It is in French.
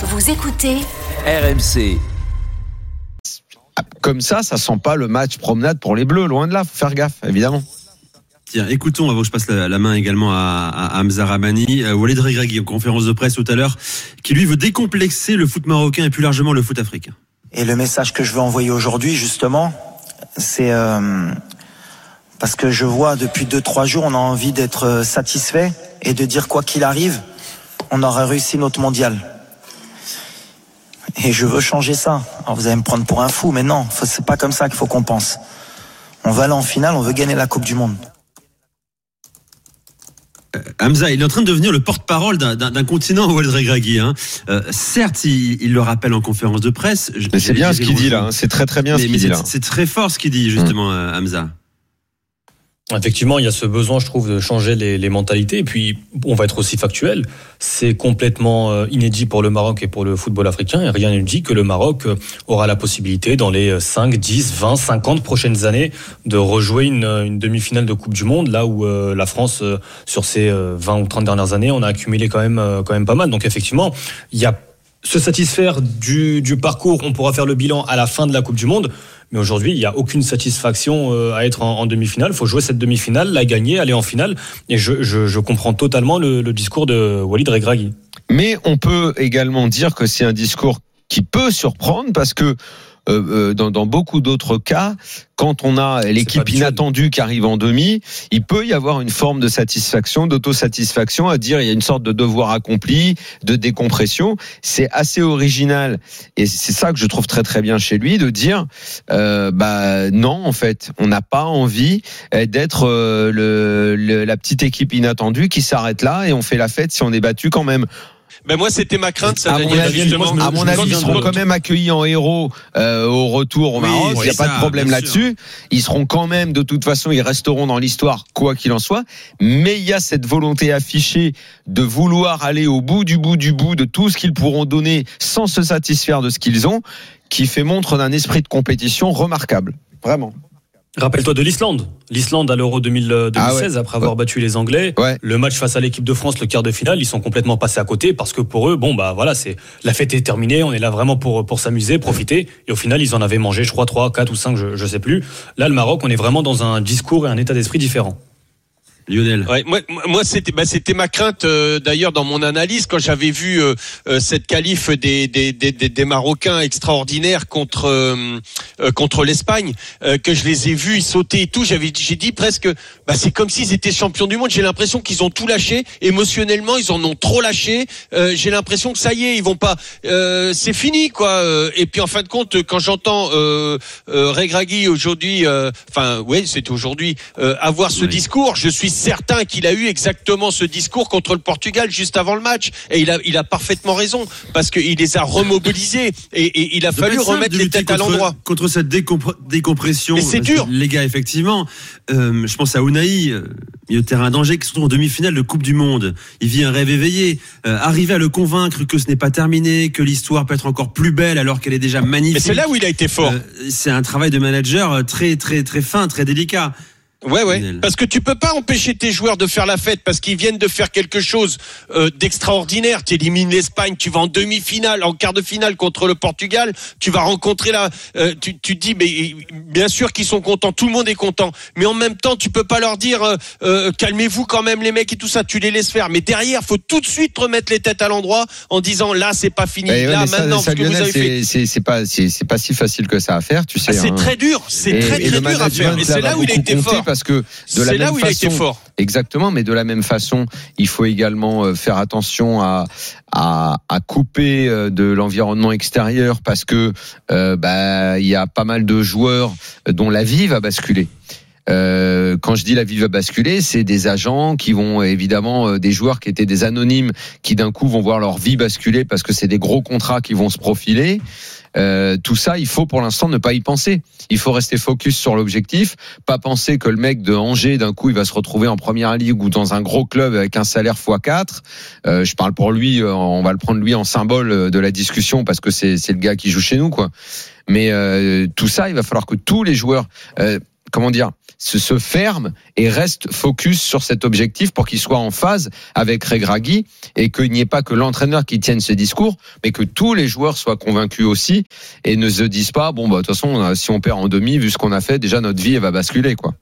Vous écoutez RMC. Comme ça, ça sent pas le match promenade pour les Bleus. Loin de là, faut faire gaffe, évidemment. Tiens, écoutons, avant que je passe la, la main également à, à Hamza Ramani, euh, Walid Regragui en conférence de presse tout à l'heure, qui lui veut décomplexer le foot marocain et plus largement le foot africain. Et le message que je veux envoyer aujourd'hui, justement, c'est euh, parce que je vois depuis deux trois jours, on a envie d'être euh, satisfait et de dire quoi qu'il arrive, on aura réussi notre mondial. Et je veux changer ça. Alors vous allez me prendre pour un fou, mais non, c'est pas comme ça qu'il faut qu'on pense. On va aller en finale, on veut gagner la Coupe du Monde. Hamza, il est en train de devenir le porte-parole d'un- continent, Walid Regragui. Hein. Euh, certes, il, il le rappelle en conférence de presse. c'est bien ce qu'il dit là. hein. C'est très très bien Mais- ce qu'il dit c'est- là. C'est très fort ce qu'il dit justement, euh, Hamza. Effectivement, il y a ce besoin, je trouve, de changer les, mentalités. Et puis, on va être aussi factuel. C'est complètement euh, inédit pour le Maroc et pour le football africain. Et rien ne dit que le Maroc euh, aura la possibilité, dans les 5, 10, 20, 50 prochaines années, de rejouer une, une demi-finale de Coupe du Monde, là où euh, la France, euh, sur ces euh, 20 ou 30 dernières années, on a accumulé quand même, euh, quand même pas mal. Donc, effectivement, il y a se satisfaire du parcours, on pourra faire le bilan à la fin de la Coupe du Monde. Mais aujourd'hui, il n'y a aucune satisfaction euh, à être en, demi-finale. Il faut jouer cette demi-finale, la gagner, aller en finale. Et je, comprends totalement le, le discours de Walid Regragui. Mais on peut également dire que c'est un discours qui peut surprendre parce que euh, euh, dans, dans beaucoup d'autres cas, quand on a l'équipe inattendue qui arrive en demi, il peut y avoir une forme de satisfaction, d'autosatisfaction, à dire il y a une sorte de devoir accompli, de décompression. C'est assez original et c'est ça que je trouve très très bien chez lui de dire euh, bah non en fait on n'a pas envie euh, d'être euh, le, le- la petite équipe inattendue qui s'arrête là et on fait la fête si on est battu quand même. Ben moi, c'était ma crainte, ça, À mon avis, justement. à mon avis, ils seront quand- même accueillis en héros euh, au retour au Oui, Maroc. Il n'y a pas de problème là-dessus. Ils seront quand même, de toute façon, ils resteront dans l'histoire, quoi qu'il en soit. Mais il y a cette volonté affichée de vouloir aller au bout du bout du bout de tout ce qu'ils pourront donner sans se satisfaire de ce qu'ils ont, qui fait montre d'un esprit de compétition remarquable. Vraiment. Rappelle-toi de l'Islande. L'Islande à l'Euro 2000, euh, 2016, Ah ouais. après avoir battu les Anglais. Ouais. Le match face à l'équipe de France, le quart de finale, ils sont complètement passés à côté parce que pour eux, bon, bah voilà, c'est la fête est terminée, on est là vraiment pour, pour s'amuser, profiter. Et au final, ils en avaient mangé, je crois, 3, 4 ou 5, je, je sais plus. Là, le Maroc, on est vraiment dans un discours et un état d'esprit différent. Lionel. Ouais, moi, moi c'était bah, c'était ma crainte euh, d'ailleurs dans mon analyse quand j'avais vu euh, euh, cette qualif des, des, des, des, des Marocains extraordinaires contre euh, euh, contre l'Espagne euh, que je les ai vus sautaient et tout j'avais j'ai dit presque bah, c'est comme s'ils étaient champions du monde j'ai l'impression qu'ils ont tout lâché émotionnellement ils en ont trop lâché Euh, j'ai l'impression que ça y est ils vont pas euh, c'est fini quoi et puis en fin de compte quand j'entends euh, euh, Regragui aujourd'hui euh, enfin oui c'était aujourd'hui euh, avoir ce Oui. discours je suis certain qu'il a eu exactement ce discours contre le Portugal juste avant le match et il a il a parfaitement raison parce qu'il les a remobilisés et, et il a fallu simple remettre les têtes à l'endroit Contre cette décompre- décompression. C'est dur. Les gars, effectivement. euh, je pense à Unai, euh, milieu de terrain danger, qui se trouve en demi-finale de Coupe du Monde. Il vit un rêve éveillé. Euh, arriver à le convaincre que ce n'est pas terminé, que l'histoire peut être encore plus belle alors qu'elle est déjà magnifique. mais c'est là où il a été fort Euh, c'est un travail de manager très, très, très fin, très délicat. Ouais, ouais. Parce que tu peux pas empêcher tes joueurs de faire la fête parce qu'ils viennent de faire quelque chose euh, d'extraordinaire. Tu élimines l'Espagne, tu vas en demi-finale, en quart de finale contre le Portugal. Tu vas rencontrer la. euh, tu, tu te dis, mais bien sûr qu'ils sont contents. Tout le monde est content. Mais en même temps, tu peux pas leur dire, euh, euh, calmez-vous quand même les mecs et tout ça. Tu les laisses faire. Mais derrière, faut tout de suite remettre les têtes à l'endroit en disant, là, c'est pas fini. Eh ouais, là, ça, maintenant, ça, ce que vous avez fait. c'est- pas, c'est c'est pas si facile que ça à faire, tu sais. Ah, c'est hein. très dur. C'est très très dur à faire. Et c'est là où il a été fort. Parce que de la C'est même là où il a été façon- fort. Exactement, mais de la même façon, il faut également euh, faire attention à, à, à couper euh, de l'environnement extérieur parce que euh, bah il y a pas mal de joueurs dont la vie va basculer. Euh, quand je dis la vie va basculer, c'est des agents qui vont évidemment euh, des joueurs qui étaient des anonymes qui d'un coup vont voir leur vie basculer parce que c'est des gros contrats qui vont se profiler. Euh, tout ça, il faut pour l'instant ne pas y penser. Il faut rester focus sur l'objectif, pas penser que le mec de Angers d'un coup il va se retrouver en première ligue ou dans un gros club avec un salaire x4. Euh, je parle pour lui, euh, on va le prendre lui en symbole euh, de la discussion parce que c'est le gars qui joue chez nous quoi. Mais euh, tout ça, il va falloir que tous les joueurs euh, comment dire, se, ferme et reste focus sur cet objectif pour qu'il soit en phase avec Regragui et qu'il n'y ait pas que l'entraîneur qui tienne ce discours, mais que tous les joueurs soient convaincus aussi et ne se disent pas, bon, bah, de toute façon, si on perd en demi, vu ce qu'on a fait, déjà notre vie, elle va basculer, quoi.